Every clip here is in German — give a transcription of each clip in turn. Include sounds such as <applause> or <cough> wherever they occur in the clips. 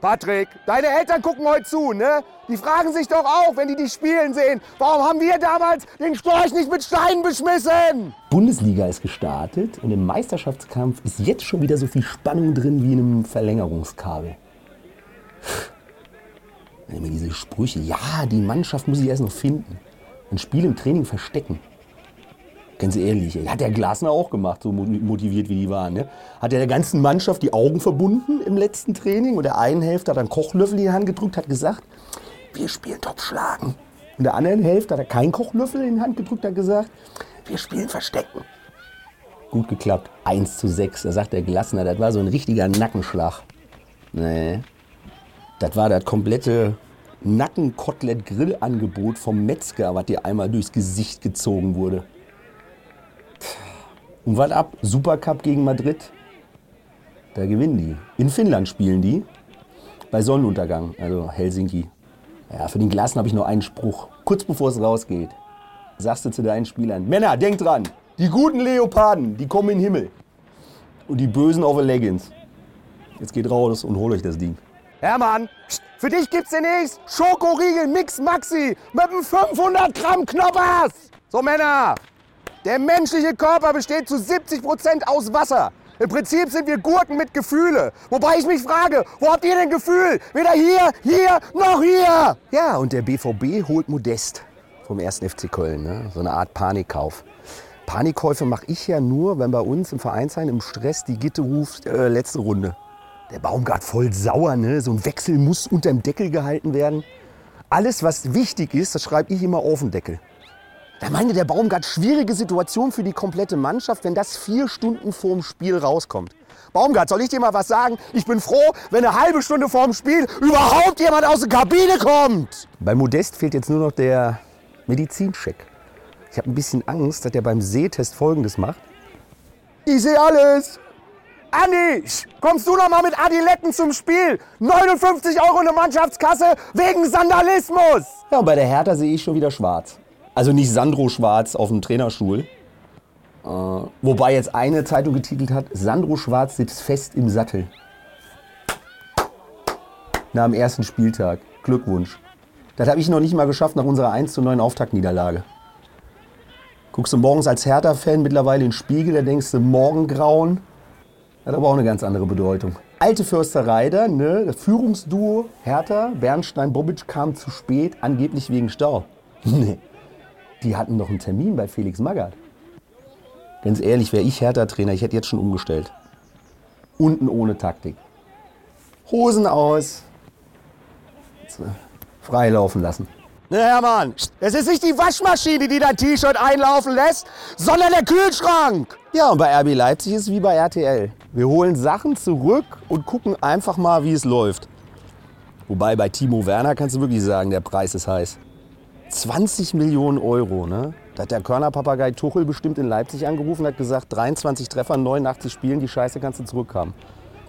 Patrick, deine Eltern gucken heute zu, ne? Die fragen sich doch auch, wenn die dich spielen sehen, warum haben wir damals den Storch nicht mit Steinen beschmissen? Bundesliga ist gestartet und im Meisterschaftskampf ist jetzt schon wieder so viel Spannung drin wie in einem Verlängerungskabel. Immer diese Sprüche, ja, die Mannschaft muss ich erst noch finden. Ein Spiel im Training verstecken. Ganz ehrlich, hat der Glasner auch gemacht, so motiviert wie die waren. Ne? Hat er der ganzen Mannschaft die Augen verbunden im letzten Training und der einen Hälfte hat einen Kochlöffel in die Hand gedrückt, hat gesagt, wir spielen Topfschlagen. Und der anderen Hälfte hat er keinen Kochlöffel in die Hand gedrückt, hat gesagt, wir spielen Verstecken. Gut geklappt, 1 zu 6. Da sagt der Glasner, das war so ein richtiger Nackenschlag. Nee, das war das komplette Nackenkotelett-Grillangebot vom Metzger, was dir einmal durchs Gesicht gezogen wurde. Und was ab? Supercup gegen Madrid. Da gewinnen die. In Finnland spielen die. Bei Sonnenuntergang, also Helsinki. Ja, für den Glasen habe ich nur einen Spruch. Kurz bevor es rausgeht, sagst du zu deinen Spielern: Männer, denkt dran, die guten Leoparden, die kommen in den Himmel. Und die Bösen auf die Leggings. Jetzt geht raus und holt euch das Ding. Hermann, für dich gibt's demnächst Schokoriegel Mix Maxi mit einem 500 Gramm Knoppers. So Männer, der menschliche Körper besteht zu 70 Prozent aus Wasser. Im Prinzip sind wir Gurken mit Gefühle. Wobei ich mich frage, wo habt ihr denn Gefühl? Weder hier, hier, noch hier. Ja, und der BVB holt Modest vom 1. FC Köln. Ne? So eine Art Panikkauf. Panikkäufe mache ich ja nur, wenn bei uns im Vereinsheim im Stress die Gitte ruft, äh, letzte Runde. Der Baumgart voll sauer, ne? So ein Wechsel muss unterm Deckel gehalten werden. Alles, was wichtig ist, das schreibe ich immer auf den Deckel. Da meinte der Baumgart, schwierige Situation für die komplette Mannschaft, wenn das vier Stunden vorm Spiel rauskommt. Baumgart, soll ich dir mal was sagen? Ich bin froh, wenn eine halbe Stunde vorm Spiel überhaupt jemand aus der Kabine kommt. Bei Modest fehlt jetzt nur noch der Medizincheck. Ich habe ein bisschen Angst, dass er beim Sehtest Folgendes macht. Ich sehe alles. Andi, kommst du noch mal mit Adiletten zum Spiel? 59 Euro in der Mannschaftskasse wegen Sandalismus. Ja, und bei der Hertha sehe ich schon wieder schwarz. Also nicht Sandro Schwarz auf dem Trainerstuhl. Äh, wobei jetzt eine Zeitung getitelt hat, Sandro Schwarz sitzt fest im Sattel. Nach dem ersten Spieltag. Glückwunsch. Das habe ich noch nicht mal geschafft nach unserer 1 zu 9 Auftaktniederlage. Guckst du morgens als Hertha-Fan mittlerweile in den Spiegel, da denkst du, Morgengrauen, hat aber auch eine ganz andere Bedeutung. Alte Försterei da, ne? Das Führungsduo Hertha, Bernstein, Bobic kam zu spät, angeblich wegen Stau. <laughs> nee. Die hatten noch einen Termin bei Felix Magath. Ganz ehrlich, wäre ich Hertha-Trainer, ich hätte jetzt schon umgestellt. Unten ohne Taktik. Hosen aus. Freilaufen lassen. Ne, Hermann, es ist nicht die Waschmaschine, die dein T-Shirt einlaufen lässt, sondern der Kühlschrank. Ja, und bei RB Leipzig ist es wie bei RTL. Wir holen Sachen zurück und gucken einfach mal, wie es läuft. Wobei bei Timo Werner kannst du wirklich sagen, der Preis ist heiß. 20 Millionen Euro, ne? Da hat der Körnerpapagei Tuchel bestimmt in Leipzig angerufen und hat gesagt, 23 Treffer, 89 Spielen, die Scheiße kannst du zurückhaben.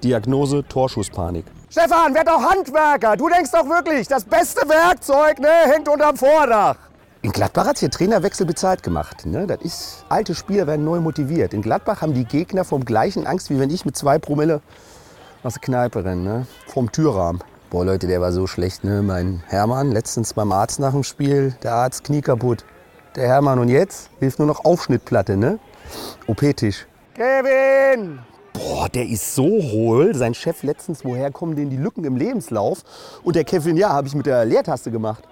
Diagnose, Torschusspanik. Stefan, werd doch Handwerker. Du denkst doch wirklich, das beste Werkzeug ne, hängt unterm Vordach. In Gladbach hat hier Trainerwechsel bezahlt gemacht. Ne? Das ist, alte Spieler werden neu motiviert. In Gladbach haben die Gegner vom gleichen Angst, wie wenn ich mit zwei Promille aus der Kneipe renne, ne? vom Türrahmen. Boah Leute, der war so schlecht. Ne? Mein Hermann, letztens beim Arzt nach dem Spiel, der Arzt Knie kaputt. Der Hermann und jetzt hilft nur noch Aufschnittplatte, ne? OP-Tisch. Kevin! Boah, der ist so hohl. Sein Chef letztens, woher kommen denn die Lücken im Lebenslauf? Und der Kevin, ja, habe ich mit der Leertaste gemacht.